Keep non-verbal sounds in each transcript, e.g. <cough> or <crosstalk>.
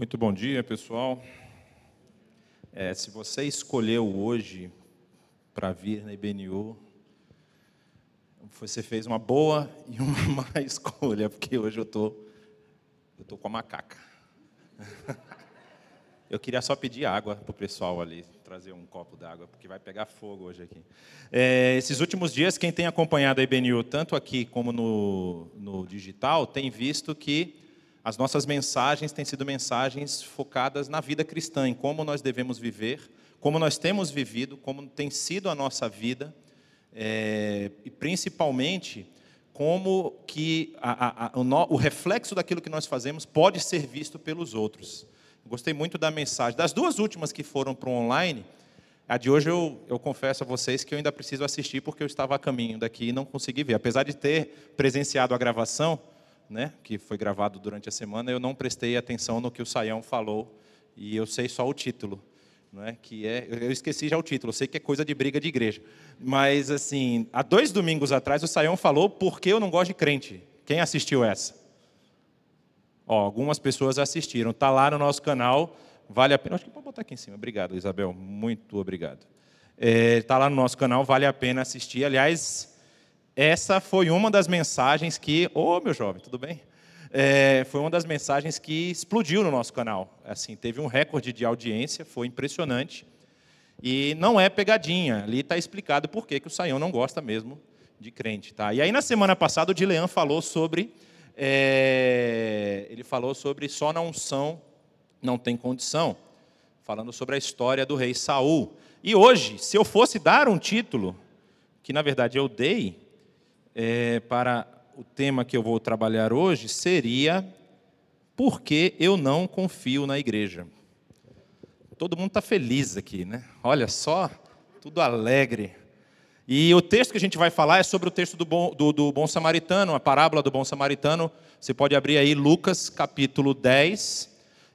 Muito bom dia, pessoal. É, se você escolheu hoje para vir na IBNU, você fez uma boa e uma <laughs> má escolha, porque hoje eu tô, eu tô com a macaca. <laughs> Eu queria só pedir água para o pessoal ali, trazer um copo d'água, porque vai pegar fogo hoje aqui. É, esses últimos dias, quem tem acompanhado a IBNU, tanto aqui como no, no digital, tem visto que as nossas mensagens têm sido mensagens focadas na vida cristã, em como nós devemos viver, como nós temos vivido, como tem sido a nossa vida, é, e principalmente como que a, a, o, no, o reflexo daquilo que nós fazemos pode ser visto pelos outros. Gostei muito da mensagem. Das duas últimas que foram para o online, a de hoje eu, eu confesso a vocês que eu ainda preciso assistir porque eu estava a caminho daqui e não consegui ver. Apesar de ter presenciado a gravação, né, que foi gravado durante a semana, eu não prestei atenção no que o Saião falou e eu sei só o título, não é? Que é, eu esqueci já o título, eu sei que é coisa de briga de igreja. Mas assim, há dois domingos atrás o Saião falou por que eu não gosto de crente. Quem assistiu essa? Ó, algumas pessoas assistiram. Está lá no nosso canal. Vale a pena. Acho que pode botar aqui em cima. Obrigado, Isabel. Muito obrigado. Está é, tá lá no nosso canal. Vale a pena assistir. Aliás, essa foi uma das mensagens que. Ô, oh, meu jovem, tudo bem? É, foi uma das mensagens que explodiu no nosso canal. Assim, teve um recorde de audiência, foi impressionante. E não é pegadinha, ali está explicado por que, que o Saião não gosta mesmo de crente. Tá? E aí, na semana passada, o Dilean falou sobre. É, ele falou sobre só na unção não tem condição, falando sobre a história do rei Saul. E hoje, se eu fosse dar um título, que na verdade eu dei, é, para o tema que eu vou trabalhar hoje seria Por que eu não confio na igreja? Todo mundo está feliz aqui, né? Olha só, tudo alegre. E o texto que a gente vai falar é sobre o texto do bom, do, do bom samaritano, a parábola do bom samaritano. Você pode abrir aí Lucas capítulo 10,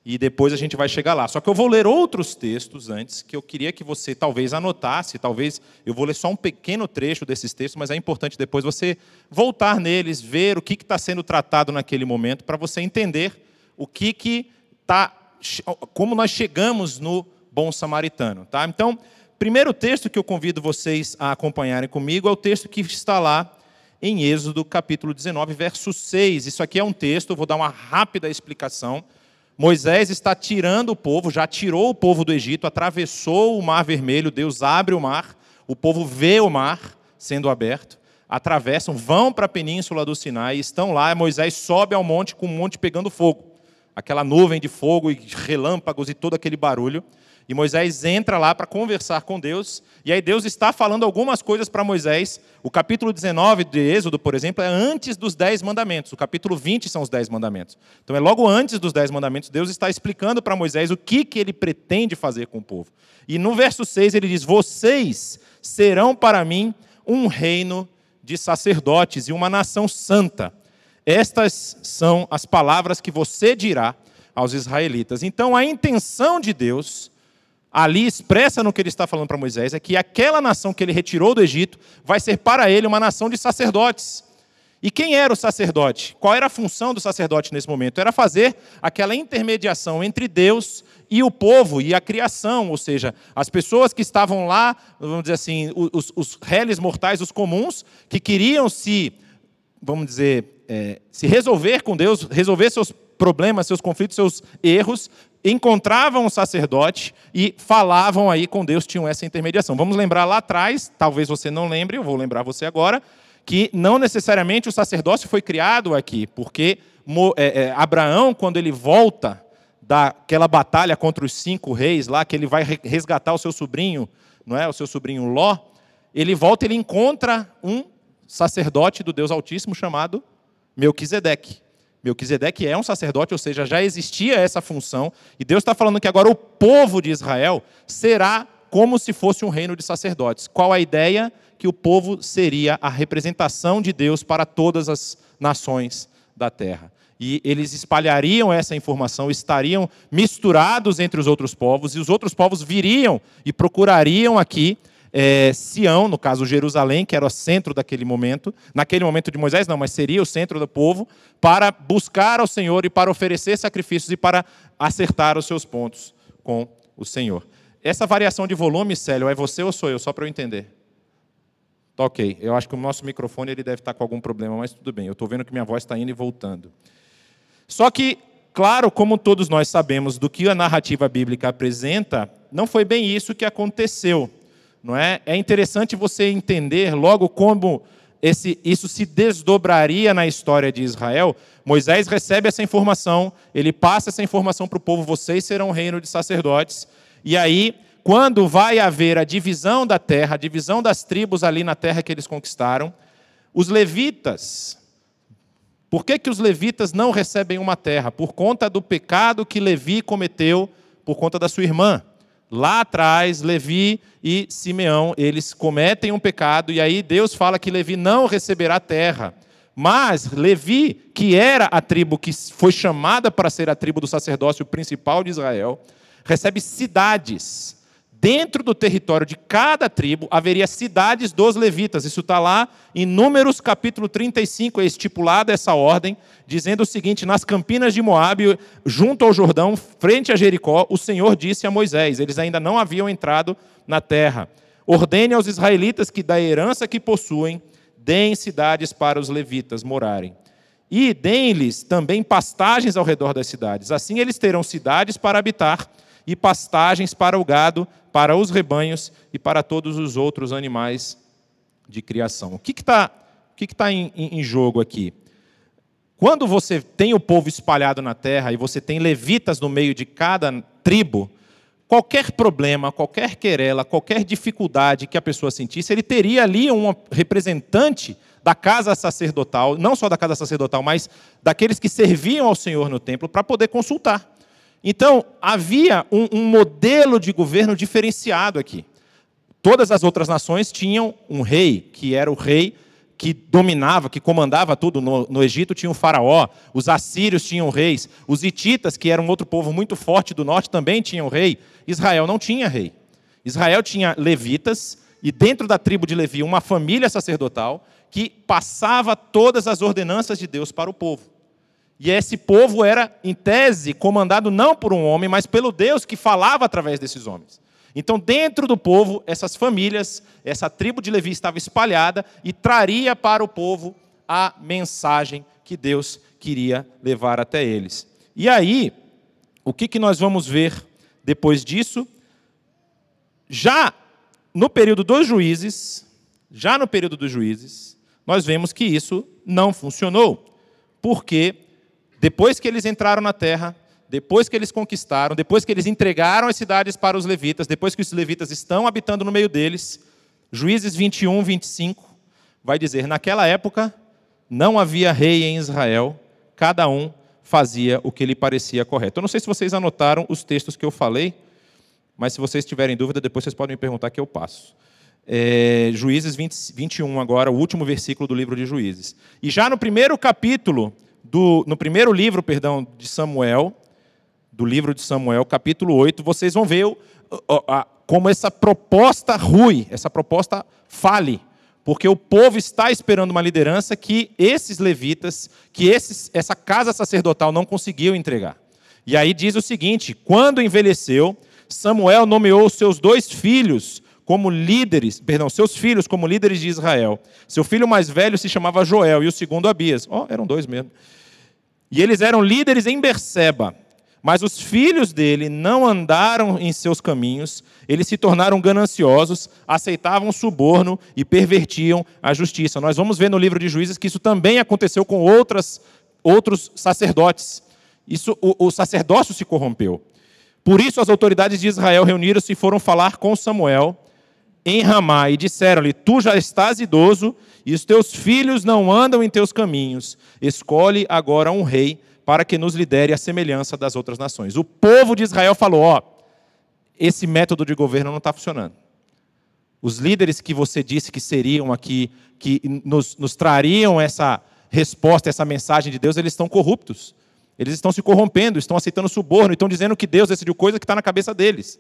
e depois a gente vai chegar lá. Só que eu vou ler outros textos antes, que eu queria que você talvez anotasse, talvez eu vou ler só um pequeno trecho desses textos, mas é importante depois você voltar neles, ver o que está sendo tratado naquele momento, para você entender o que que tá, como nós chegamos no bom samaritano, tá? Então, primeiro texto que eu convido vocês a acompanharem comigo é o texto que está lá em Êxodo capítulo 19, verso 6. Isso aqui é um texto, vou dar uma rápida explicação Moisés está tirando o povo, já tirou o povo do Egito, atravessou o mar vermelho, Deus abre o mar, o povo vê o mar sendo aberto, atravessam, vão para a península do Sinai, estão lá, Moisés sobe ao monte com o monte pegando fogo, aquela nuvem de fogo e relâmpagos e todo aquele barulho. E Moisés entra lá para conversar com Deus, e aí Deus está falando algumas coisas para Moisés. O capítulo 19 de Êxodo, por exemplo, é antes dos dez mandamentos. O capítulo 20 são os dez mandamentos. Então é logo antes dos dez mandamentos, Deus está explicando para Moisés o que, que ele pretende fazer com o povo. E no verso 6 ele diz: Vocês serão para mim um reino de sacerdotes e uma nação santa. Estas são as palavras que você dirá aos israelitas. Então a intenção de Deus ali expressa no que ele está falando para Moisés é que aquela nação que ele retirou do Egito vai ser para ele uma nação de sacerdotes. E quem era o sacerdote? Qual era a função do sacerdote nesse momento? Era fazer aquela intermediação entre Deus e o povo e a criação, ou seja, as pessoas que estavam lá, vamos dizer assim, os, os réis mortais, os comuns, que queriam se, vamos dizer, é, se resolver com Deus, resolver seus problemas, seus conflitos, seus erros, encontravam o sacerdote e falavam aí com Deus, tinham essa intermediação. Vamos lembrar lá atrás, talvez você não lembre, eu vou lembrar você agora, que não necessariamente o sacerdócio foi criado aqui, porque é, é, Abraão, quando ele volta daquela batalha contra os cinco reis lá, que ele vai resgatar o seu sobrinho, não é, o seu sobrinho Ló, ele volta e ele encontra um sacerdote do Deus Altíssimo chamado Melquisedeque. Melquisedeque é um sacerdote, ou seja, já existia essa função, e Deus está falando que agora o povo de Israel será como se fosse um reino de sacerdotes. Qual a ideia? Que o povo seria a representação de Deus para todas as nações da terra. E eles espalhariam essa informação, estariam misturados entre os outros povos, e os outros povos viriam e procurariam aqui é, Sião, no caso Jerusalém, que era o centro daquele momento, naquele momento de Moisés não, mas seria o centro do povo, para buscar ao Senhor e para oferecer sacrifícios e para acertar os seus pontos com o Senhor. Essa variação de volume, Célio, é você ou sou eu? Só para eu entender. Tá ok. Eu acho que o nosso microfone ele deve estar com algum problema, mas tudo bem. Eu estou vendo que minha voz está indo e voltando. Só que, claro, como todos nós sabemos do que a narrativa bíblica apresenta, não foi bem isso que aconteceu não é? É interessante você entender logo como esse, isso se desdobraria na história de Israel. Moisés recebe essa informação, ele passa essa informação para o povo: vocês serão reino de sacerdotes. E aí, quando vai haver a divisão da terra, a divisão das tribos ali na terra que eles conquistaram, os levitas. Por que, que os levitas não recebem uma terra? Por conta do pecado que Levi cometeu por conta da sua irmã. Lá atrás, Levi e Simeão, eles cometem um pecado, e aí Deus fala que Levi não receberá terra. Mas Levi, que era a tribo que foi chamada para ser a tribo do sacerdócio principal de Israel, recebe cidades dentro do território de cada tribo haveria cidades dos levitas. Isso está lá em Números capítulo 35, é estipulada essa ordem, dizendo o seguinte: nas campinas de Moabe, junto ao Jordão, frente a Jericó, o Senhor disse a Moisés: eles ainda não haviam entrado na terra. Ordene aos israelitas que da herança que possuem, deem cidades para os levitas morarem. E deem-lhes também pastagens ao redor das cidades. Assim eles terão cidades para habitar e pastagens para o gado, para os rebanhos e para todos os outros animais de criação. O que está que que tá em, em jogo aqui? Quando você tem o povo espalhado na terra e você tem levitas no meio de cada tribo, qualquer problema, qualquer querela, qualquer dificuldade que a pessoa sentisse, ele teria ali um representante da casa sacerdotal, não só da casa sacerdotal, mas daqueles que serviam ao Senhor no templo, para poder consultar. Então, havia um, um modelo de governo diferenciado aqui. Todas as outras nações tinham um rei, que era o rei que dominava, que comandava tudo. No, no, Egito tinha o faraó, os assírios tinham reis, os hititas, que eram outro povo muito forte do norte, também tinham rei. Israel não tinha rei. Israel tinha levitas, e dentro da tribo de Levi, uma família sacerdotal que passava todas as ordenanças de Deus para o povo. E esse povo era, em tese, comandado não por um homem, mas pelo Deus que falava através desses homens. Então, dentro do povo, essas famílias, essa tribo de Levi estava espalhada e traria para o povo a mensagem que Deus queria levar até eles. E aí, o que, nós vamos ver depois disso? Já no período dos juízes, já no período dos juízes, nós vemos que isso não funcionou. Porque depois que eles entraram na terra, depois que eles conquistaram, depois que eles entregaram as cidades para os levitas, depois que os levitas estão habitando no meio deles, Juízes 21, 25, vai dizer: Naquela época não havia rei em Israel, cada um fazia o que lhe parecia correto. Eu não sei se vocês anotaram os textos que eu falei, mas se vocês tiverem dúvida, depois vocês podem me perguntar que eu passo. É, Juízes 20, 21, agora, o último versículo do livro de Juízes. E já no primeiro capítulo do, no primeiro livro, perdão, de Samuel, do livro de Samuel, capítulo 8, vocês vão ver o, a, como essa proposta rui, essa proposta fale, porque o povo está esperando uma liderança que esses levitas, que esses, essa casa sacerdotal não conseguiu entregar. E aí diz o seguinte: quando envelheceu, Samuel nomeou seus dois filhos como líderes, perdão, seus filhos como líderes de Israel. Seu filho mais velho se chamava Joel e o segundo Abias. Oh, eram dois mesmo. E eles eram líderes em Berseba. Mas os filhos dele não andaram em seus caminhos, eles se tornaram gananciosos, aceitavam suborno e pervertiam a justiça. Nós vamos ver no livro de Juízes que isso também aconteceu com outras, outros sacerdotes. Isso, o, o sacerdócio se corrompeu. Por isso as autoridades de Israel reuniram-se e foram falar com Samuel em Ramá e disseram-lhe: Tu já estás idoso e os teus filhos não andam em teus caminhos. Escolhe agora um rei para que nos lidere a semelhança das outras nações. O povo de Israel falou: Ó, esse método de governo não está funcionando. Os líderes que você disse que seriam aqui, que nos, nos trariam essa resposta, essa mensagem de Deus, eles estão corruptos. Eles estão se corrompendo, estão aceitando suborno, estão dizendo que Deus decidiu coisa que está na cabeça deles.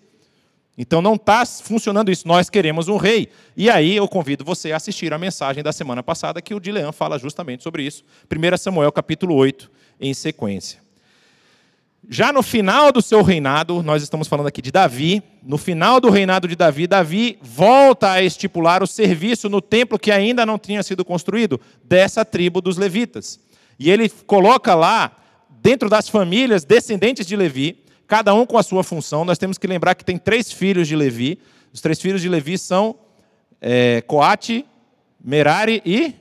Então não está funcionando isso. Nós queremos um rei. E aí eu convido você a assistir a mensagem da semana passada que o Dilean fala justamente sobre isso. 1 Samuel capítulo 8, em sequência. Já no final do seu reinado, nós estamos falando aqui de Davi, no final do reinado de Davi, Davi volta a estipular o serviço no templo que ainda não tinha sido construído, dessa tribo dos levitas. E ele coloca lá, dentro das famílias descendentes de Levi, cada um com a sua função. Nós temos que lembrar que tem três filhos de Levi. Os três filhos de Levi são é, Coate, Merari e.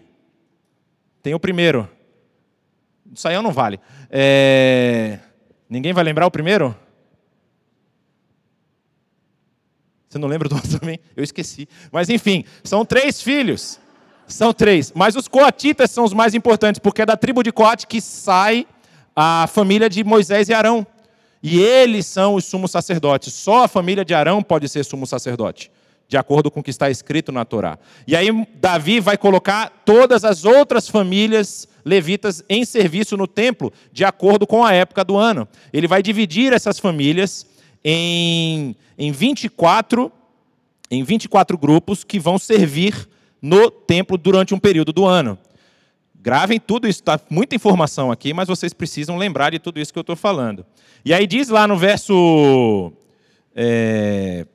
Tem o primeiro. Saião não vale. É... Ninguém vai lembrar o primeiro? Você não lembra do outro também? Eu esqueci. Mas enfim, são três filhos. São três. Mas os coatitas são os mais importantes, porque é da tribo de Coate que sai a família de Moisés e Arão. E eles são os sumos sacerdotes. Só a família de Arão pode ser sumo sacerdote, de acordo com o que está escrito na Torá. E aí Davi vai colocar todas as outras famílias levitas em serviço no templo, de acordo com a época do ano. Ele vai dividir essas famílias em, em 24 em 24 grupos que vão servir no templo durante um período do ano. Gravem tudo isso, está muita informação aqui, mas vocês precisam lembrar de tudo isso que eu estou falando. E aí diz lá no verso. É,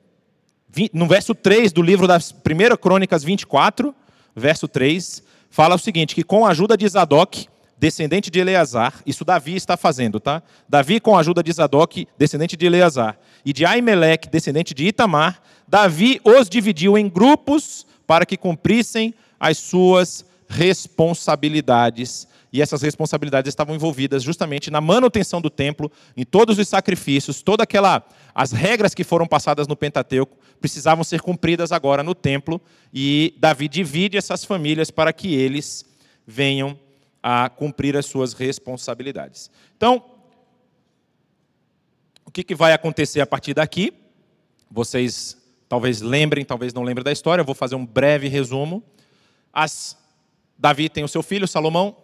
no verso 3 do livro das 1 Crônicas 24, verso 3, fala o seguinte: que com a ajuda de Zadok, descendente de Eleazar, isso Davi está fazendo, tá? Davi, com a ajuda de Zadok, descendente de Eleazar, e de Aimeleque, descendente de Itamar, Davi os dividiu em grupos para que cumprissem as suas responsabilidades. E essas responsabilidades estavam envolvidas justamente na manutenção do templo, em todos os sacrifícios, toda aquela as regras que foram passadas no Pentateuco precisavam ser cumpridas agora no templo, e Davi divide essas famílias para que eles venham a cumprir as suas responsabilidades. Então, o que, que vai acontecer a partir daqui? Vocês talvez lembrem, talvez não lembrem da história, eu vou fazer um breve resumo. As Davi tem o seu filho, Salomão.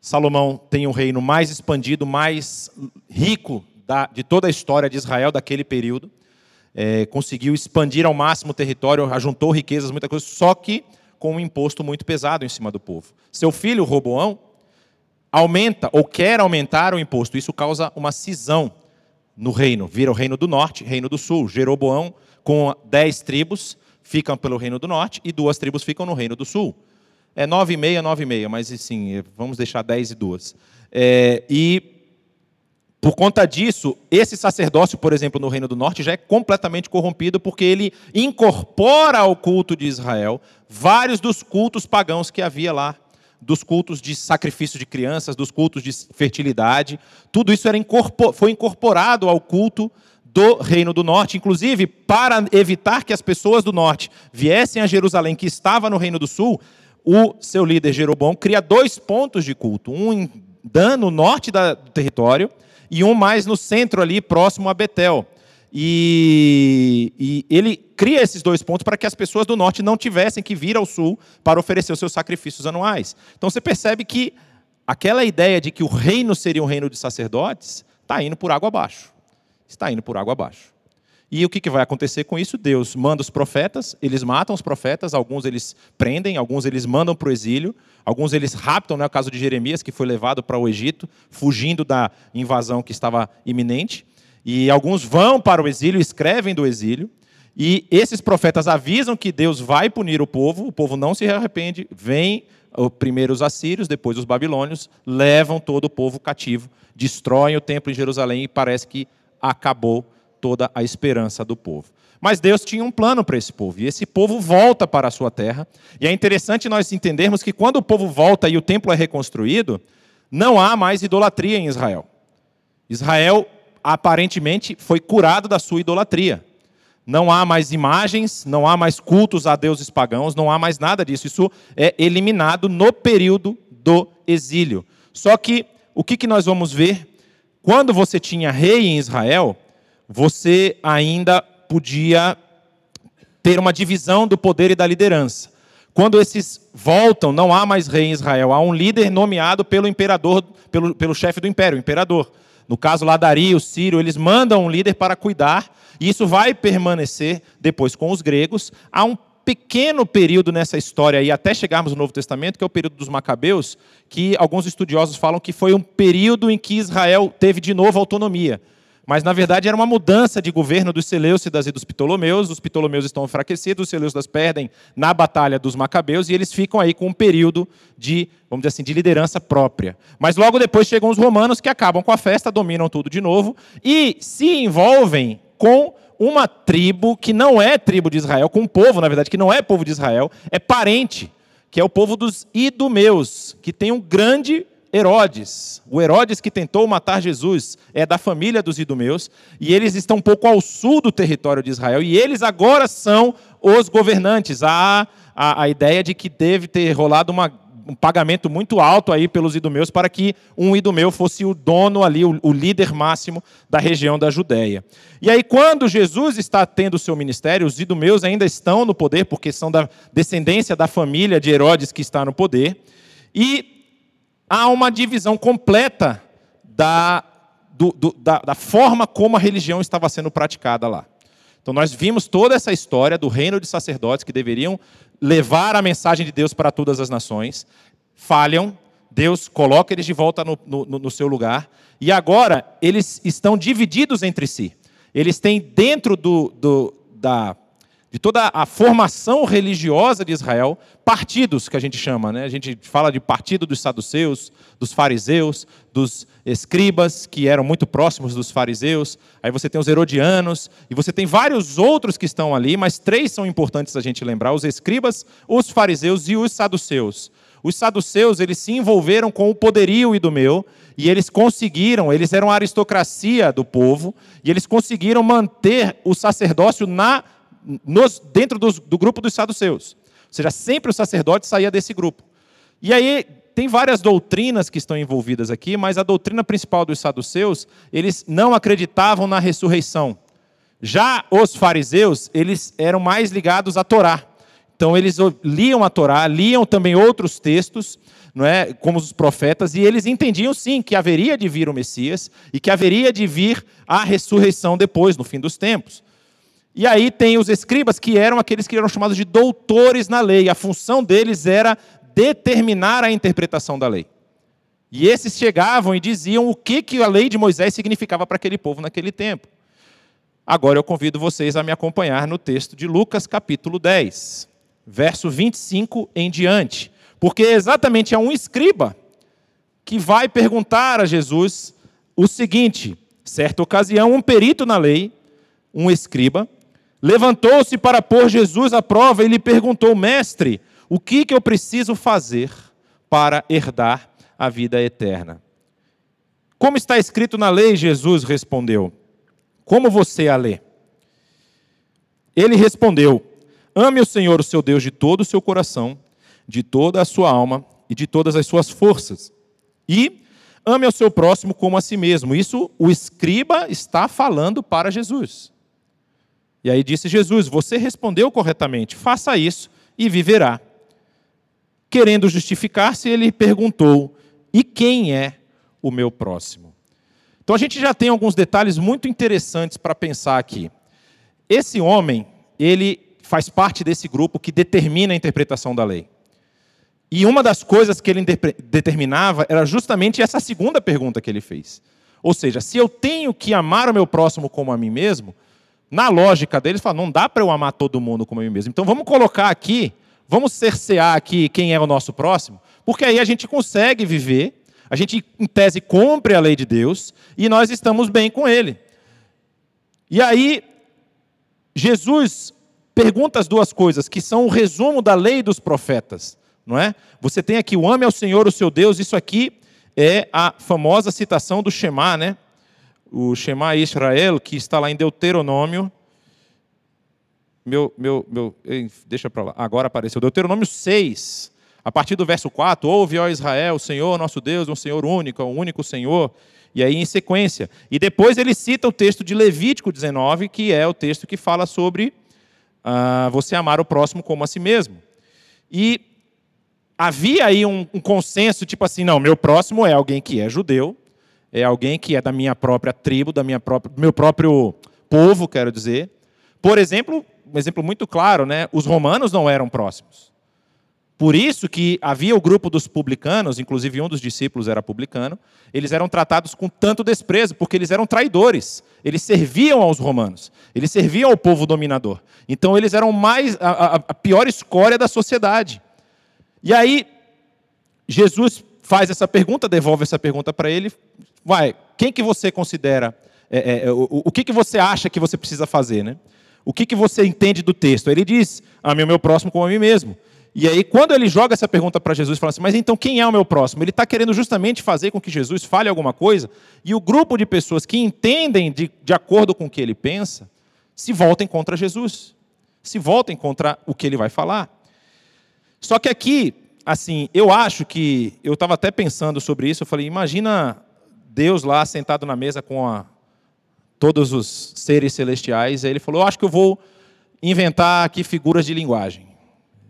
Salomão tem o reino mais expandido, mais rico da, de toda a história de Israel daquele período. É, conseguiu expandir ao máximo o território, ajuntou riquezas, muita coisa, só que com um imposto muito pesado em cima do povo. Seu filho, Roboão, aumenta ou quer aumentar o imposto. Isso causa uma cisão no reino. Vira o reino do norte, reino do sul. Jeroboão, com dez tribos, ficam pelo reino do norte e duas tribos ficam no reino do sul. É 9 e meia, 9 e meia, mas sim, vamos deixar 10 e 2. É, e por conta disso, esse sacerdócio, por exemplo, no Reino do Norte, já é completamente corrompido, porque ele incorpora ao culto de Israel vários dos cultos pagãos que havia lá, dos cultos de sacrifício de crianças, dos cultos de fertilidade. Tudo isso era incorpor, foi incorporado ao culto do Reino do Norte, inclusive para evitar que as pessoas do Norte viessem a Jerusalém, que estava no Reino do Sul, o seu líder Jeroboão cria dois pontos de culto, um em Dan, no norte do território, e um mais no centro ali, próximo a Betel. E, e, ele cria esses dois pontos para que as pessoas do norte não tivessem que vir ao sul para oferecer os seus sacrifícios anuais. Então você percebe que aquela ideia de que o reino seria um reino de sacerdotes está indo por água abaixo. Está indo por água abaixo. E o que, que vai acontecer com isso? Deus manda os profetas, eles matam os profetas, alguns eles prendem, alguns eles mandam para o exílio, alguns eles raptam, né, o caso de Jeremias, que foi levado para o Egito, fugindo da invasão que estava iminente. E alguns vão para o exílio, escrevem do exílio. E esses profetas avisam que Deus vai punir o povo, o povo não se arrepende, vem primeiro os assírios, depois os babilônios, levam todo o povo cativo, destroem o templo em Jerusalém e parece que acabou toda a esperança do povo. Mas Deus tinha um plano para esse povo, e esse povo volta para a sua terra. E é interessante nós entendermos que quando o povo volta e o templo é reconstruído, não há mais idolatria em Israel. Israel aparentemente foi curado da sua idolatria. Não há mais imagens, não há mais cultos a deuses pagãos, não há mais nada disso. Isso é eliminado no período do exílio. Só que o que, nós vamos ver? Quando você tinha rei em Israel, você ainda podia ter uma divisão do poder e da liderança. Quando esses voltam, não há mais rei em Israel, há um líder nomeado pelo imperador, pelo, pelo chefe do império, o imperador. No caso lá, Dario, Sírio, eles mandam um líder para cuidar, E isso vai permanecer depois com os gregos. Há um pequeno período nessa história aí, até chegarmos no Novo Testamento, que é o período dos Macabeus, que alguns estudiosos falam que foi um período em que Israel teve de novo autonomia. Mas, na verdade, era uma mudança de governo dos Seleucidas e dos Ptolomeus. Os Ptolomeus estão enfraquecidos, os Seleucidas perdem na batalha dos Macabeus e eles ficam aí com um período de, vamos dizer assim, de liderança própria. Mas logo depois chegam os romanos que acabam com a festa, dominam tudo de novo e se envolvem com uma tribo que não é tribo de Israel, com um povo, na verdade, que não é povo de Israel, é parente, que é o povo dos idumeus, que tem um grande Herodes. O Herodes que tentou matar Jesus é da família dos idumeus, e eles estão um pouco ao sul do território de Israel, e eles agora são os governantes. Há a, a ideia de que deve ter rolado uma um pagamento muito alto aí pelos idumeus para que um idumeu fosse o dono ali, o, o líder máximo da região da Judéia. E aí, quando Jesus está tendo o seu ministério, os idumeus ainda estão no poder, porque são da descendência da família de Herodes que está no poder, e há uma divisão completa da, do, do, da, da forma como a religião estava sendo praticada lá. Então, nós vimos toda essa história do reino de sacerdotes que deveriam levar a mensagem de Deus para todas as nações, falham, Deus coloca eles de volta no, no, no, seu lugar, e agora eles estão divididos entre si. Eles têm dentro do, do, da, de toda a formação religiosa de Israel, partidos que a gente chama, né? A gente fala de partido dos saduceus, dos fariseus, dos escribas, que eram muito próximos dos fariseus. Aí você tem os herodianos, e você tem vários outros que estão ali, mas três são importantes a gente lembrar: os escribas, os fariseus e os saduceus. Os saduceus, eles se envolveram com o poderio idumeu, e eles conseguiram, eles eram a aristocracia do povo, e eles conseguiram manter o sacerdócio na nos, dentro dos, do grupo dos saduceus. Ou seja, sempre o sacerdote saía desse grupo. E aí tem várias doutrinas que estão envolvidas aqui, mas a doutrina principal dos saduceus, eles não acreditavam na ressurreição. Já os fariseus, eles eram mais ligados à Torá. Então eles liam a Torá, liam também outros textos, não é, como os profetas, e eles entendiam sim que haveria de vir o Messias e que haveria de vir a ressurreição depois, no fim dos tempos. E aí tem os escribas, que eram aqueles que eram chamados de doutores na lei. A função deles era determinar a interpretação da lei. E esses chegavam e diziam o que, que a lei de Moisés significava para aquele povo naquele tempo. Agora eu convido vocês a me acompanhar no texto de Lucas, capítulo 10, verso 25 em diante. Porque exatamente é um escriba que vai perguntar a Jesus o seguinte: certa ocasião, um perito na lei, um escriba, Levantou-se para pôr Jesus à prova e lhe perguntou: Mestre, o que, que eu preciso fazer para herdar a vida eterna? Como está escrito na lei, Jesus respondeu: Como você a lê? Ele respondeu: Ame o Senhor, o seu Deus, de todo o seu coração, de toda a sua alma e de todas as suas forças. E ame ao seu próximo como a si mesmo. Isso o escriba está falando para Jesus. E aí disse Jesus: Você respondeu corretamente, faça isso e viverá. Querendo justificar-se, ele perguntou: E quem é o meu próximo? Então a gente já tem alguns detalhes muito interessantes para pensar aqui. Esse homem, ele faz parte desse grupo que determina a interpretação da lei. E uma das coisas que ele determinava era justamente essa segunda pergunta que ele fez. Ou seja, se eu tenho que amar o meu próximo como a mim mesmo, na lógica deles, fala, não dá para eu amar todo mundo como eu mesmo. Então vamos colocar aqui, vamos cercear aqui quem é o nosso próximo, porque aí a gente consegue viver, a gente, em tese, cumpre a lei de Deus e nós estamos bem com Ele. E aí, Jesus pergunta as duas coisas, que são o resumo da lei dos profetas, não é? Você tem aqui o ame ao Senhor, o seu Deus, isso aqui é a famosa citação do Shema, né? O Shema Israel, que está lá em Deuteronômio. Meu, meu, meu, deixa para lá. Agora apareceu. Deuteronômio 6, a partir do verso 4. Ouve, ó Israel, o Senhor nosso Deus um Senhor único, um único Senhor. E aí em sequência. E depois ele cita o texto de Levítico 19, que é o texto que fala sobre ah, você amar o próximo como a si mesmo. E havia aí um, um consenso, tipo assim, não, meu próximo é alguém que é judeu, é alguém que é da minha própria tribo, da minha própria, do meu próprio povo, quero dizer. Por exemplo, um exemplo muito claro, né? Os romanos não eram próximos. Por isso que havia o grupo dos publicanos, inclusive um dos discípulos era publicano, eles eram tratados com tanto desprezo, porque eles eram traidores. Eles serviam aos romanos, eles serviam ao povo dominador. Então eles eram mais a, a, a pior escória da sociedade. E aí Jesus faz essa pergunta, devolve essa pergunta para ele. Vai, quem que você considera? É, é, o, o que, que você acha que você precisa fazer, né? O que, que você entende do texto? Ele diz: Ame o meu próximo como a mim mesmo. E aí, quando ele joga essa pergunta para Jesus, fala assim: Mas então quem é o meu próximo? Ele está querendo justamente fazer com que Jesus fale alguma coisa, e o grupo de pessoas que entendem de, de acordo com o que ele pensa, se voltem contra Jesus, se voltem contra o que ele vai falar. Só que aqui, assim, eu acho que, eu estava até pensando sobre isso, eu falei: imagina Deus lá sentado na mesa com a, todos os seres celestiais, ele falou: acho que eu vou inventar aqui figuras de linguagem.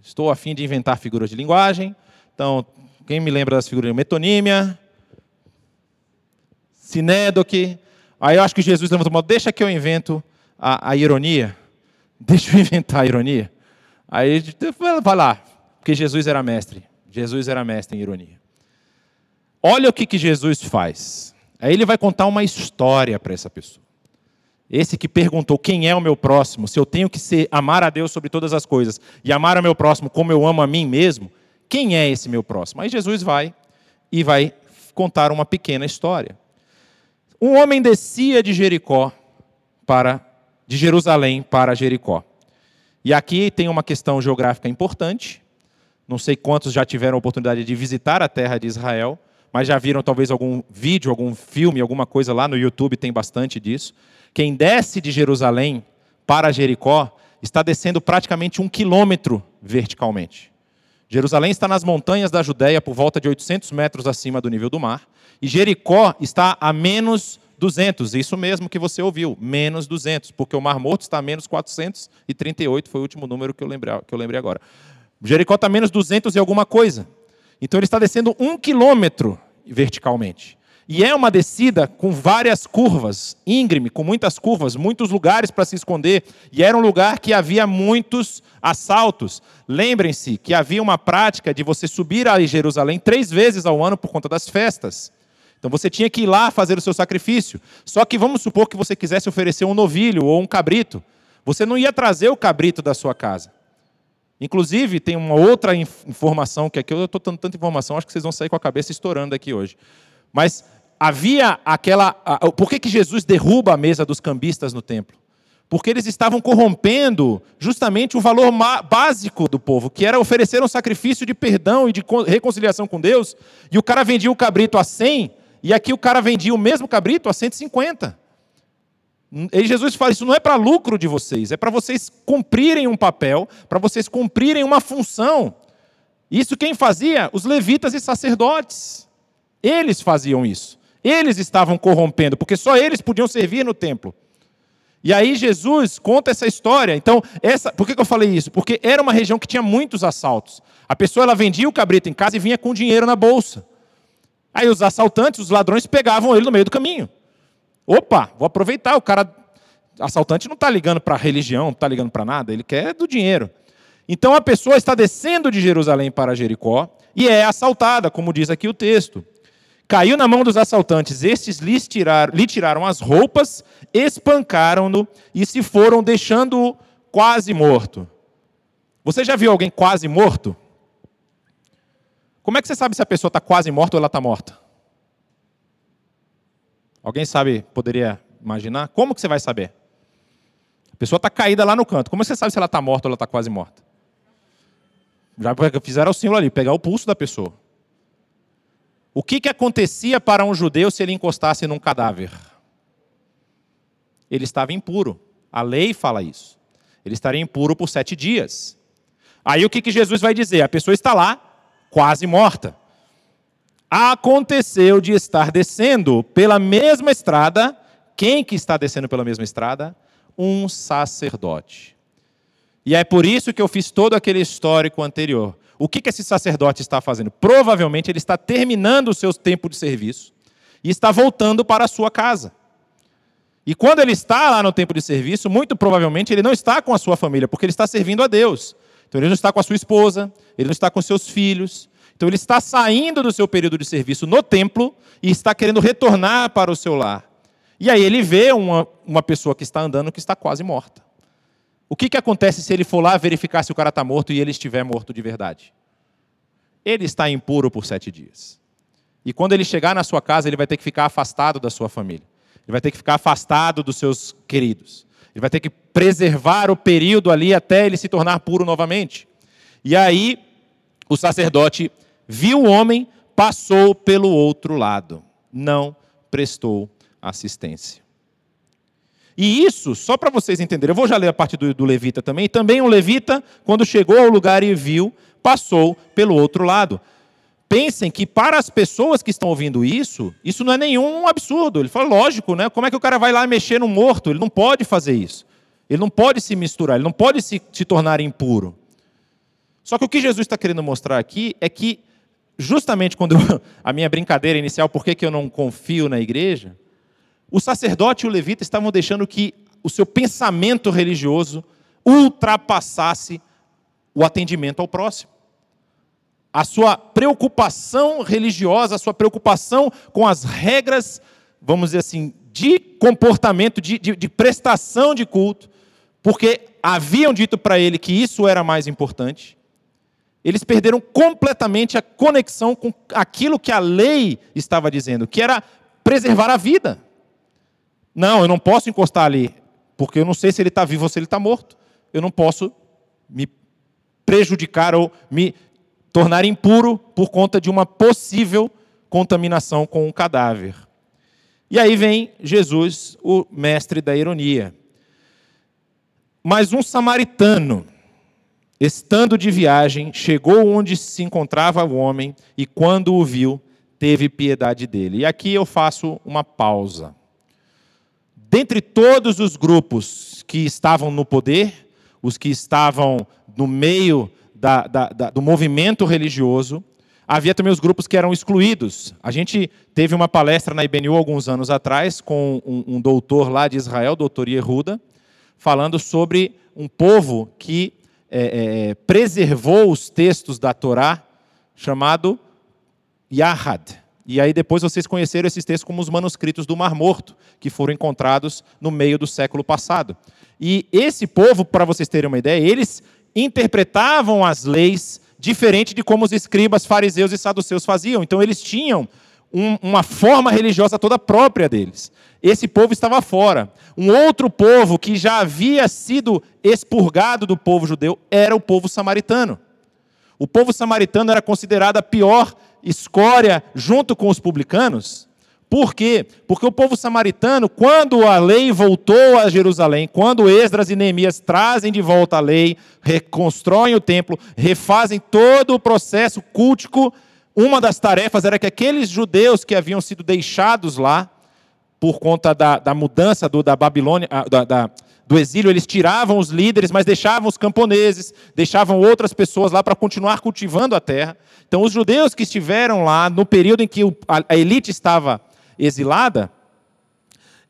Estou a fim de inventar figuras de linguagem. Então, quem me lembra das figuras de metonímia, sinédoque. Aí eu acho que Jesus levantou mão, deixa que eu invento a, a, ironia. <laughs> Deixa eu inventar a ironia. Aí vai lá, porque Jesus era mestre. Jesus era mestre em ironia. Olha o que, que Jesus faz. Aí ele vai contar uma história para essa pessoa. Esse que perguntou quem é o meu próximo, se eu tenho que ser, amar a Deus sobre todas as coisas e amar o meu próximo como eu amo a mim mesmo, quem é esse meu próximo? Aí Jesus vai e vai contar uma pequena história. Um homem descia de Jericó para de Jerusalém para Jericó. E aqui tem uma questão geográfica importante. Não sei quantos já tiveram a oportunidade de visitar a terra de Israel, mas já viram talvez algum vídeo, algum filme, alguma coisa lá no YouTube, tem bastante disso. Quem desce de Jerusalém para Jericó está descendo praticamente um quilômetro verticalmente. Jerusalém está nas montanhas da Judéia, por volta de 800 metros acima do nível do mar, e Jericó está a menos 200, isso mesmo que você ouviu, menos 200, porque o Mar Morto está a menos 438, foi o último número que eu lembrei, que eu lembrei agora. Jericó está a menos 200 e alguma coisa. Então ele está descendo um quilômetro verticalmente. E é uma descida com várias curvas, íngreme, com muitas curvas, muitos lugares para se esconder. E era um lugar que havia muitos assaltos. Lembrem-se que havia uma prática de você subir a Jerusalém três vezes ao ano por conta das festas. Então você tinha que ir lá fazer o seu sacrifício. Só que vamos supor que você quisesse oferecer um novilho ou um cabrito. Você não ia trazer o cabrito da sua casa. Inclusive, tem uma outra informação que aqui eu estou dando tanta informação, acho que vocês vão sair com a cabeça estourando aqui hoje. Mas havia aquela. Por que, que Jesus derruba a mesa dos cambistas no templo? Porque eles estavam corrompendo justamente o valor básico do povo, que era oferecer um sacrifício de perdão e de reconciliação com Deus. E o cara vendia o cabrito a 100, e aqui o cara vendia o mesmo cabrito a 150. E Jesus fala: Isso não é para lucro de vocês, é para vocês cumprirem um papel, para vocês cumprirem uma função. Isso quem fazia? Os levitas e sacerdotes. Eles faziam isso. Eles estavam corrompendo, porque só eles podiam servir no templo. E aí Jesus conta essa história. Então, essa, por que, eu falei isso? Porque era uma região que tinha muitos assaltos. A pessoa ela vendia o cabrito em casa e vinha com dinheiro na bolsa. Aí os assaltantes, os ladrões pegavam ele no meio do caminho. Opa, vou aproveitar. O cara assaltante não está ligando para a religião, não está ligando para nada, ele quer do dinheiro. Então a pessoa está descendo de Jerusalém para Jericó e é assaltada, como diz aqui o texto. Caiu na mão dos assaltantes, estes lhe tiraram, lhe tiraram as roupas, espancaram-no e se foram, deixando-o quase morto. Você já viu alguém quase morto? Como é que você sabe se a pessoa está quase morta ou ela está morta? Alguém sabe, poderia imaginar? Como que você vai saber? A pessoa está caída lá no canto. Como você sabe se ela está morta ou ela está quase morta? Já fizeram o símbolo ali, pegar o pulso da pessoa. O que, que acontecia para um judeu se ele encostasse num cadáver? Ele estava impuro. A lei fala isso. Ele estaria impuro por sete dias. Aí o que, que Jesus vai dizer? A pessoa está lá, quase morta. Aconteceu de estar descendo pela mesma estrada. Quem que está descendo pela mesma estrada? Um sacerdote. E é por isso que eu fiz todo aquele histórico anterior. O que, que esse sacerdote está fazendo? Provavelmente ele está terminando o seu tempo de serviço e está voltando para a sua casa. E quando ele está lá no tempo de serviço, muito provavelmente ele não está com a sua família, porque ele está servindo a Deus. Então ele não está com a sua esposa, ele não está com seus filhos. Então ele está saindo do seu período de serviço no templo e está querendo retornar para o seu lar. E aí ele vê uma, uma pessoa que está andando que está quase morta. O que, que acontece se ele for lá verificar se o cara está morto e ele estiver morto de verdade? Ele está impuro por sete dias. E quando ele chegar na sua casa, ele vai ter que ficar afastado da sua família. Ele vai ter que ficar afastado dos seus queridos. Ele vai ter que preservar o período ali até ele se tornar puro novamente. E aí, o sacerdote viu o homem, passou pelo outro lado, não prestou assistência. E isso, só para vocês entenderem, eu vou já ler a parte do, do levita também. Também um levita, quando chegou ao lugar e viu, passou pelo outro lado pensem que para as pessoas que estão ouvindo isso, isso não é nenhum absurdo. Ele fala, lógico, né? Como é que o cara vai lá mexer no morto? Ele não pode fazer isso. Ele não pode se misturar, ele não pode se, se tornar impuro. Só que o que Jesus está querendo mostrar aqui é que, justamente quando eu, <laughs> a minha brincadeira inicial, por que, eu não confio na igreja, o sacerdote e o levita estavam deixando que o seu pensamento religioso ultrapassasse o atendimento ao próximo a sua preocupação religiosa, a sua preocupação com as regras, vamos dizer assim, de comportamento, de, de, de prestação de culto, porque haviam dito para ele que isso era mais importante. Eles perderam completamente a conexão com aquilo que a lei estava dizendo, que era preservar a vida. Não, eu não posso encostar ali, porque eu não sei se ele está vivo ou se ele está morto. Eu não posso me prejudicar ou me tornar impuro por conta de uma possível contaminação com um cadáver. E aí vem Jesus, o mestre da ironia. Mas um samaritano, estando de viagem, chegou onde se encontrava o homem e, quando o viu, teve piedade dele. E aqui eu faço uma pausa. Dentre todos os grupos que estavam no poder, os que estavam no meio da, da, da, do movimento religioso, havia também os grupos que eram excluídos. A gente teve uma palestra na IBNU alguns anos atrás com um, um doutor lá de Israel, doutor Yehuda, falando sobre um povo que é, é, preservou os textos da Torá, chamado Yahad. E aí depois vocês conheceram esses textos como os manuscritos do Mar Morto, que foram encontrados no meio do século passado. E esse povo, para vocês terem uma ideia, eles interpretavam as leis diferente de como os escribas, fariseus e saduceus faziam. Então eles tinham um, uma forma religiosa toda própria deles. Esse povo estava fora. Um outro povo que já havia sido expurgado do povo judeu era o povo samaritano. O povo samaritano era considerado a pior escória junto com os publicanos, por quê? Porque o povo samaritano, quando a lei voltou a Jerusalém, quando Esdras e Neemias trazem de volta a lei, reconstroem o templo, refazem todo o processo cultico, uma das tarefas era que aqueles judeus que haviam sido deixados lá, por conta da, da mudança do, da Babilônia, ah, da, da, do exílio, eles tiravam os líderes, mas deixavam os camponeses, deixavam outras pessoas lá para continuar cultivando a terra. Então, os judeus que estiveram lá, no período em que a elite estava exilada,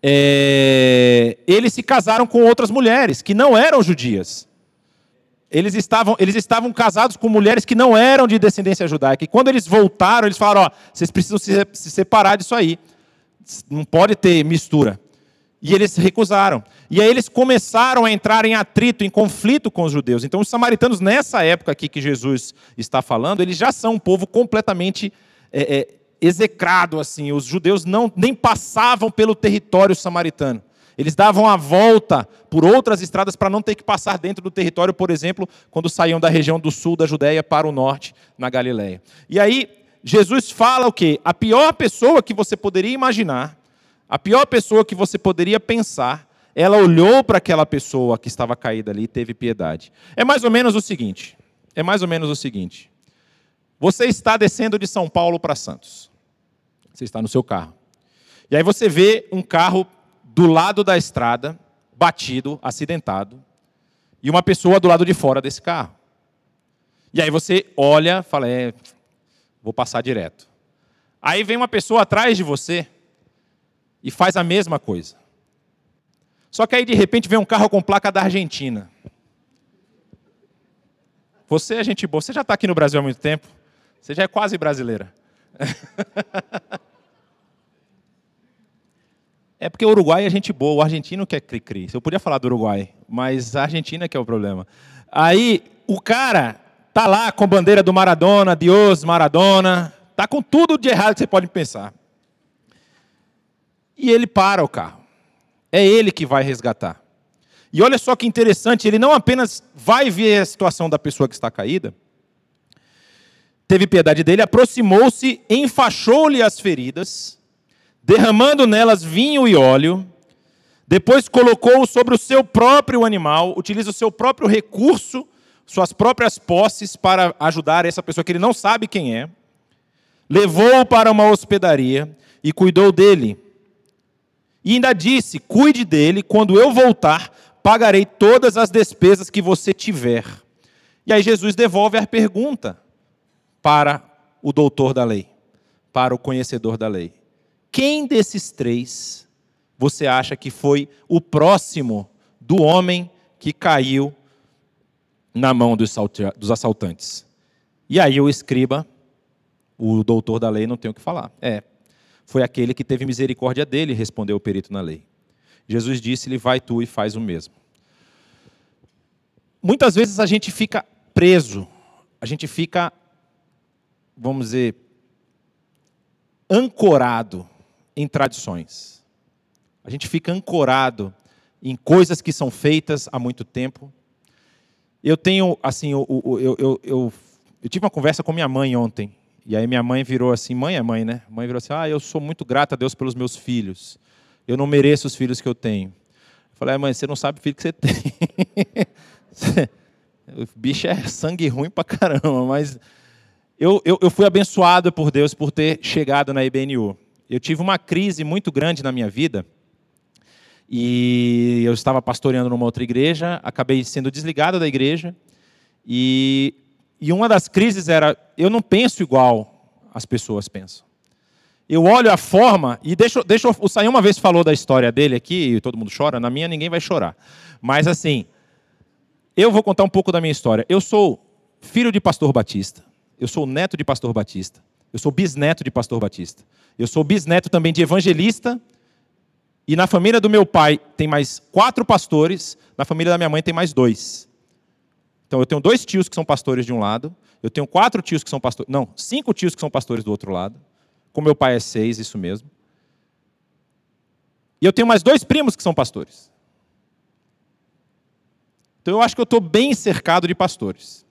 é, eles se casaram com outras mulheres que não eram judias. Eles estavam, eles estavam casados com mulheres que não eram de descendência judaica. E quando eles voltaram, eles falaram: ó, vocês precisam se, se separar disso aí. Não pode ter mistura. E eles recusaram. E aí eles começaram a entrar em atrito, em conflito com os judeus. Então, os samaritanos, nessa época aqui que Jesus está falando, eles já são um povo completamente é, é, execrado assim. Os judeus não nem passavam pelo território samaritano. Eles davam a volta por outras estradas para não ter que passar dentro do território, por exemplo, quando saíam da região do sul da Judéia para o norte, na Galiléia. E aí, Jesus fala o quê? A pior pessoa que você poderia imaginar, a pior pessoa que você poderia pensar, ela olhou para aquela pessoa que estava caída ali e teve piedade. É mais ou menos o seguinte: é mais ou menos o seguinte. Você está descendo de São Paulo para Santos. Você está no seu carro. E aí você vê um carro do lado da estrada, batido, acidentado, e uma pessoa do lado de fora desse carro. E aí você olha, fala, é, vou passar direto. Aí vem uma pessoa atrás de você e faz a mesma coisa. Só que aí de repente vem um carro com placa da Argentina. Você é gente boa, você já está aqui no Brasil há muito tempo, você já é quase brasileira. <laughs> É porque o Uruguai é gente boa, o argentino quer cri-cri. Eu podia falar do Uruguai, mas a Argentina que é o problema. Aí o cara tá lá com a bandeira do Maradona, Dios Maradona, tá com tudo de errado que você pode pensar. E ele para o carro. É ele que vai resgatar. E olha só que interessante, ele não apenas vai ver a situação da pessoa que está caída, teve piedade dele, aproximou-se, enfaixou-lhe as feridas, derramando nelas vinho e óleo, depois colocou-o sobre o seu próprio animal, utiliza o seu próprio recurso, suas próprias posses para ajudar essa pessoa que ele não sabe quem é, levou-o para uma hospedaria e cuidou dele. E ainda disse: Cuide dele, quando eu voltar, pagarei todas as despesas que você tiver. E aí Jesus devolve a pergunta para o doutor da lei, para o conhecedor da lei. Quem desses três você acha que foi o próximo do homem que caiu na mão dos assaltantes? E aí o escriba, o doutor da lei, não tem o que falar. É, foi aquele que teve misericórdia dele, respondeu o perito na lei. Jesus disse-lhe: Vai tu e faz o mesmo. Muitas vezes a gente fica preso, a gente fica, vamos dizer, ancorado em tradições. A gente fica ancorado em coisas que são feitas há muito tempo. Eu tenho, assim, eu, eu, eu, eu, tive uma conversa com minha mãe ontem. E aí minha mãe virou assim, mãe é mãe, né? Mãe virou assim, ah, eu sou muito grata a Deus pelos meus filhos. Eu não mereço os filhos que eu tenho. Eu falei, ah, mãe, você não sabe o filho que você tem. <laughs> o bicho é sangue ruim pra caramba, mas eu, eu, eu fui abençoado por Deus por ter chegado na IBNU. Eu tive uma crise muito grande na minha vida. E eu estava pastoreando numa outra igreja, acabei sendo desligado da igreja. E, e uma das crises era: eu não penso igual as pessoas pensam. Eu olho a forma, e deixa, deixa o Saí uma vez falou da história dele aqui, e todo mundo chora, na minha ninguém vai chorar. Mas assim, eu vou contar um pouco da minha história. Eu sou filho de pastor batista, eu sou neto de pastor batista, eu sou bisneto de pastor batista. Eu sou bisneto também de evangelista. E na família do meu pai tem mais quatro pastores, na família da minha mãe tem mais dois. Então eu tenho dois tios que são pastores de um lado, eu tenho quatro tios que são pastores, não, cinco tios que são pastores do outro lado. Com meu pai é seis, isso mesmo. E eu tenho mais dois primos que são pastores. Então eu acho que eu estou bem cercado de pastores.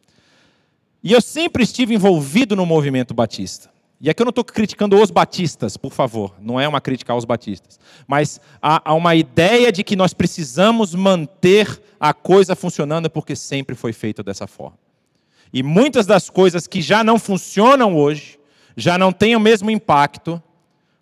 E eu sempre estive envolvido no movimento batista. E aqui eu não estou criticando os batistas, por favor, não é uma crítica aos batistas. Mas há, há, uma ideia de que nós precisamos manter a coisa funcionando porque sempre foi feita dessa forma. E muitas das coisas que já não funcionam hoje, já não têm o mesmo impacto,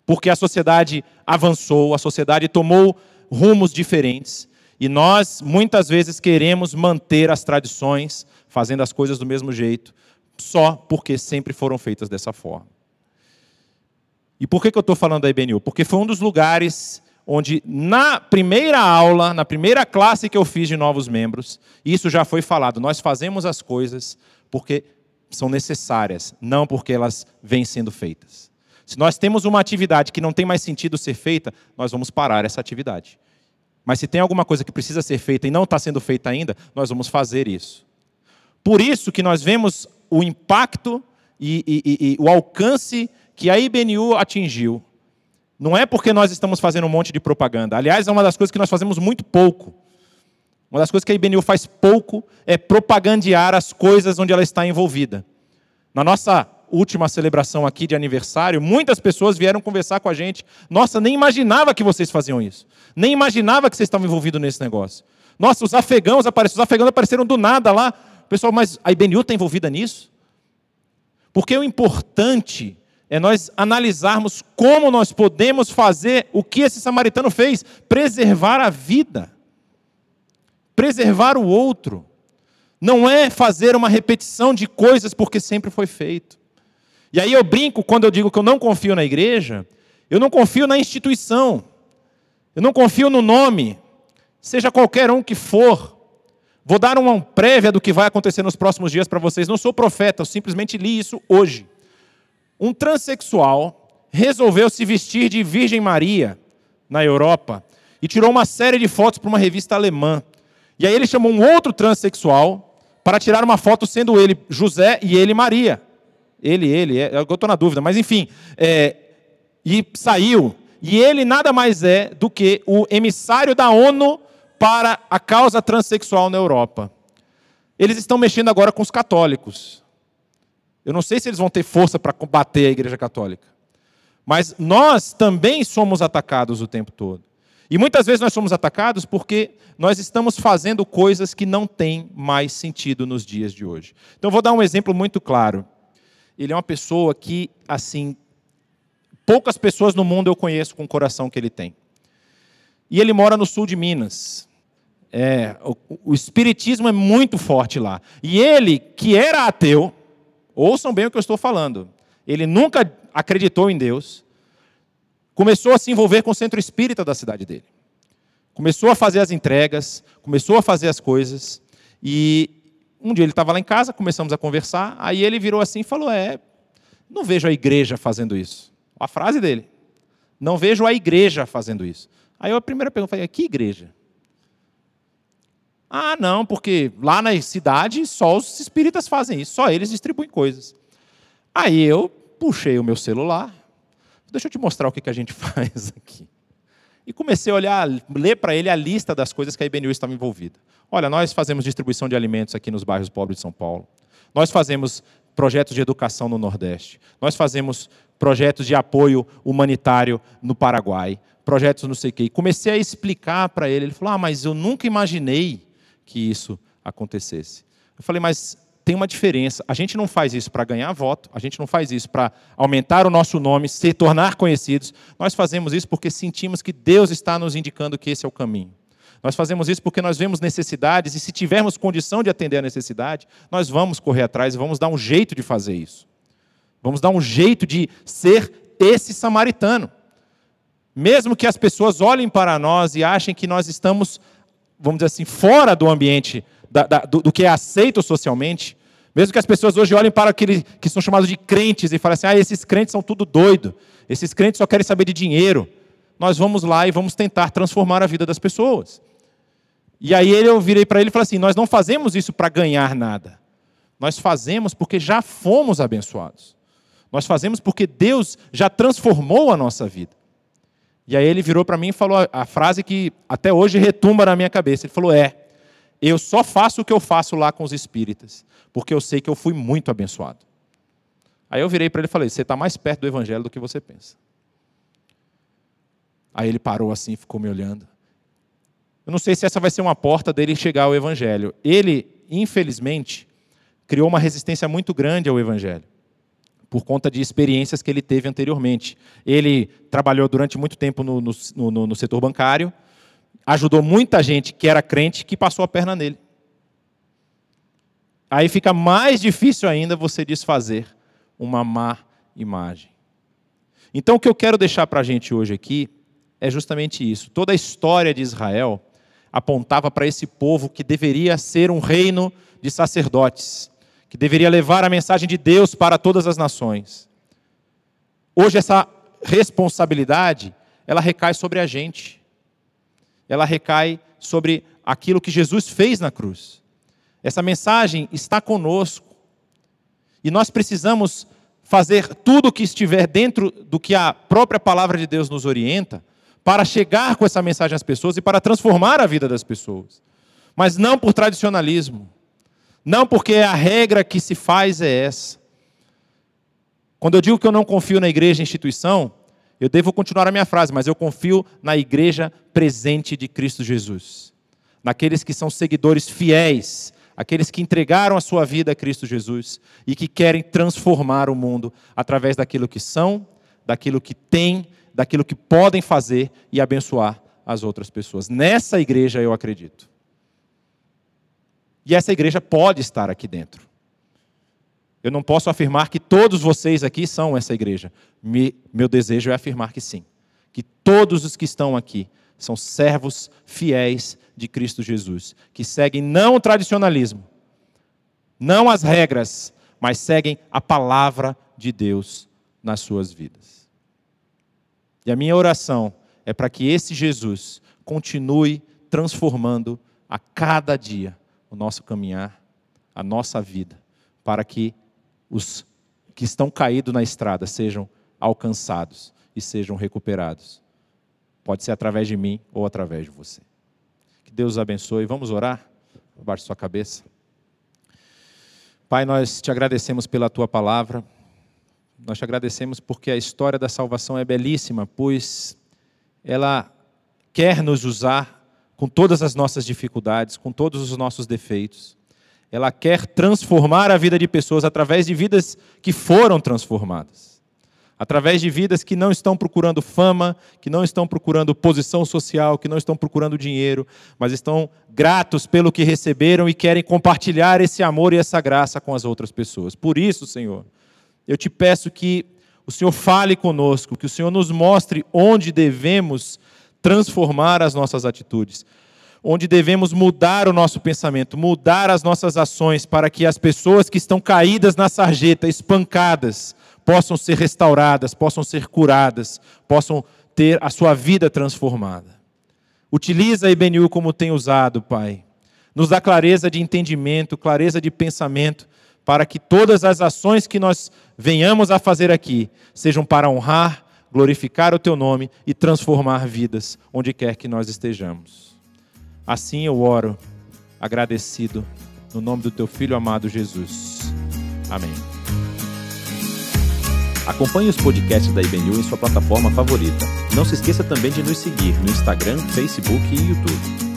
porque a sociedade avançou, a sociedade tomou rumos diferentes. E nós, muitas vezes, queremos manter as tradições, fazendo as coisas do mesmo jeito, só porque sempre foram feitas dessa forma. E por que, que eu estou falando da IBNU? Porque foi um dos lugares onde, na primeira aula, na primeira classe que eu fiz de novos membros, isso já foi falado. Nós fazemos as coisas porque são necessárias, não porque elas vêm sendo feitas. Se nós temos uma atividade que não tem mais sentido ser feita, nós vamos parar essa atividade. Mas se tem alguma coisa que precisa ser feita e não está sendo feita ainda, nós vamos fazer isso. Por isso que nós vemos o impacto e, e, e, o alcance que a IBNU atingiu, não é porque nós estamos fazendo um monte de propaganda. Aliás, é uma das coisas que nós fazemos muito pouco. Uma das coisas que a IBNU faz pouco é propagandear as coisas onde ela está envolvida. Na nossa última celebração aqui de aniversário, muitas pessoas vieram conversar com a gente. Nossa, nem imaginava que vocês faziam isso. Nem imaginava que vocês estavam envolvidos nesse negócio. Nossa, os afegãos apareceram, os afegãos apareceram do nada lá. Pessoal, mas a IBNU está envolvida nisso? Porque o importante é nós analisarmos como nós podemos fazer o que esse samaritano fez: preservar a vida, preservar o outro. Não é fazer uma repetição de coisas porque sempre foi feito. E aí eu brinco quando eu digo que eu não confio na igreja, eu não confio na instituição, eu não confio no nome, seja qualquer um que for. Vou dar uma prévia do que vai acontecer nos próximos dias para vocês. Não sou profeta, eu simplesmente li isso hoje. Um transexual resolveu se vestir de Virgem Maria na Europa e tirou uma série de fotos para uma revista alemã. E aí ele chamou um outro transexual para tirar uma foto sendo ele José e ele Maria. Ele, ele, é, eu estou na dúvida, mas enfim. É, e saiu. E ele nada mais é do que o emissário da ONU para a causa transexual na Europa. Eles estão mexendo agora com os católicos. Eu não sei se eles vão ter força para combater a Igreja Católica. Mas nós também somos atacados o tempo todo. E muitas vezes nós somos atacados porque nós estamos fazendo coisas que não têm mais sentido nos dias de hoje. Então vou dar um exemplo muito claro. Ele é uma pessoa que, assim, poucas pessoas no mundo eu conheço com o coração que ele tem. E ele mora no sul de Minas. É, o, o espiritismo é muito forte lá. E ele, que era ateu, ouçam bem o que eu estou falando. Ele nunca acreditou em Deus, começou a se envolver com o centro espírita da cidade dele. Começou a fazer as entregas, começou a fazer as coisas, e um dia ele estava lá em casa, começamos a conversar, aí ele virou assim e falou: É, não vejo a igreja fazendo isso. A frase dele: Não vejo a igreja fazendo isso. Aí eu, a primeira pergunta foi: Que igreja? Ah, não, porque lá na cidade só os espíritas fazem isso, só eles distribuem coisas. Aí eu puxei o meu celular, deixa eu te mostrar o que, que a gente <laughs> faz aqui. E comecei a olhar, ler para ele a lista das coisas que a IBNU estava envolvida. Olha, nós fazemos distribuição de alimentos aqui nos bairros pobres de São Paulo. Nós fazemos projetos de educação no Nordeste. Nós fazemos projetos de apoio humanitário no Paraguai. Projetos não sei o quê. E comecei a explicar para ele. Ele falou: Ah, mas eu nunca imaginei que isso acontecesse. Eu falei: Mas tem uma diferença. A gente não faz isso para ganhar voto, a gente não faz isso para aumentar o nosso nome, se tornar conhecidos. Nós fazemos isso porque sentimos que Deus está nos indicando que esse é o caminho. Nós fazemos isso porque nós vemos necessidades e se tivermos condição de atender a necessidade, nós vamos correr atrás e vamos dar um jeito de fazer isso. Vamos dar um jeito de ser esse samaritano. Mesmo que as pessoas olhem para nós e achem que nós estamos, vamos dizer assim, fora do ambiente da, da, do, do que é aceito socialmente, mesmo que as pessoas hoje olhem para aqueles que são chamados de crentes e falem assim: ah, esses crentes são tudo doido, esses crentes só querem saber de dinheiro. Nós vamos lá e vamos tentar transformar a vida das pessoas. E aí eu virei para ele e falei assim: nós não fazemos isso para ganhar nada. Nós fazemos porque já fomos abençoados. Nós fazemos porque Deus já transformou a nossa vida. E aí ele virou para mim e falou a frase que até hoje retumba na minha cabeça. Ele falou: É, eu só faço o que eu faço lá com os espíritas porque eu sei que eu fui muito abençoado. Aí eu virei para ele e falei: Você está mais perto do evangelho do que você pensa. Aí ele parou assim, ficou me olhando. Eu não sei se essa vai ser uma porta dele chegar ao evangelho. Ele, infelizmente, criou uma resistência muito grande ao evangelho por conta de experiências que ele teve anteriormente. Ele trabalhou durante muito tempo no, no, no, no setor bancário, ajudou muita gente que era crente que passou a perna nele aí fica mais difícil ainda você desfazer uma má imagem. Então, o que eu quero deixar para a gente hoje aqui é justamente isso. Toda a história de Israel apontava para esse povo que deveria ser um reino de sacerdotes, que deveria levar a mensagem de Deus para todas as nações. Hoje, essa responsabilidade, ela recai sobre a gente. Ela recai sobre aquilo que Jesus fez na cruz. Essa mensagem está conosco. E nós precisamos fazer tudo o que estiver dentro do que a própria palavra de Deus nos orienta para chegar com essa mensagem às pessoas e para transformar a vida das pessoas. Mas não por tradicionalismo. Não porque a regra que se faz é essa. Quando eu digo que eu não confio na igreja instituição, eu devo continuar a minha frase, mas eu confio na igreja presente de Cristo Jesus. Naqueles que são seguidores fiéis aqueles que entregaram a sua vida a Cristo Jesus e que querem transformar o mundo através daquilo que são, daquilo que têm, daquilo que podem fazer e abençoar as outras pessoas. Nessa igreja eu acredito. E essa igreja pode estar aqui dentro. Eu não posso afirmar que todos vocês aqui são essa igreja. Me, meu desejo é afirmar que sim. Que todos os que estão aqui são servos fiéis de Cristo Jesus, que seguem não o tradicionalismo, não as regras, mas seguem a palavra de Deus nas suas vidas. E a minha oração é para que esse Jesus continue transformando a cada dia o nosso caminhar, a nossa vida, para que os que estão caídos na estrada sejam alcançados e sejam recuperados. Pode ser através de mim ou através de você. Que Deus abençoe. Vamos orar? Abaixe sua cabeça. Pai, nós te agradecemos pela tua palavra. Nós te agradecemos porque a história da salvação é belíssima, pois ela quer nos usar com todas as nossas dificuldades, com todos os nossos defeitos. Ela quer transformar a vida de pessoas através de vidas que foram transformadas através de vidas que não estão procurando fama, que não estão procurando posição social, que não estão procurando dinheiro, mas estão gratos pelo que receberam e querem compartilhar esse amor e essa graça com as outras pessoas. Por isso, Senhor, eu te peço que o Senhor fale conosco, que o Senhor nos mostre onde devemos transformar as nossas atitudes, onde devemos mudar o nosso pensamento, mudar as nossas ações para que as pessoas que estão caídas na sarjeta, espancadas, possam ser restauradas, possam ser curadas, possam ter a sua vida transformada. Utiliza a IBNU como tem usado, Pai. Nos dá clareza de entendimento, clareza de pensamento, para que todas as ações que nós venhamos a fazer aqui sejam para honrar, glorificar o Teu nome e transformar vidas onde quer que nós estejamos. Assim eu oro, agradecido, no nome do Teu Filho amado Jesus. Amém. Acompanhe os podcasts da IBNU em sua plataforma favorita. Não se esqueça também de nos seguir no Instagram, Facebook e YouTube.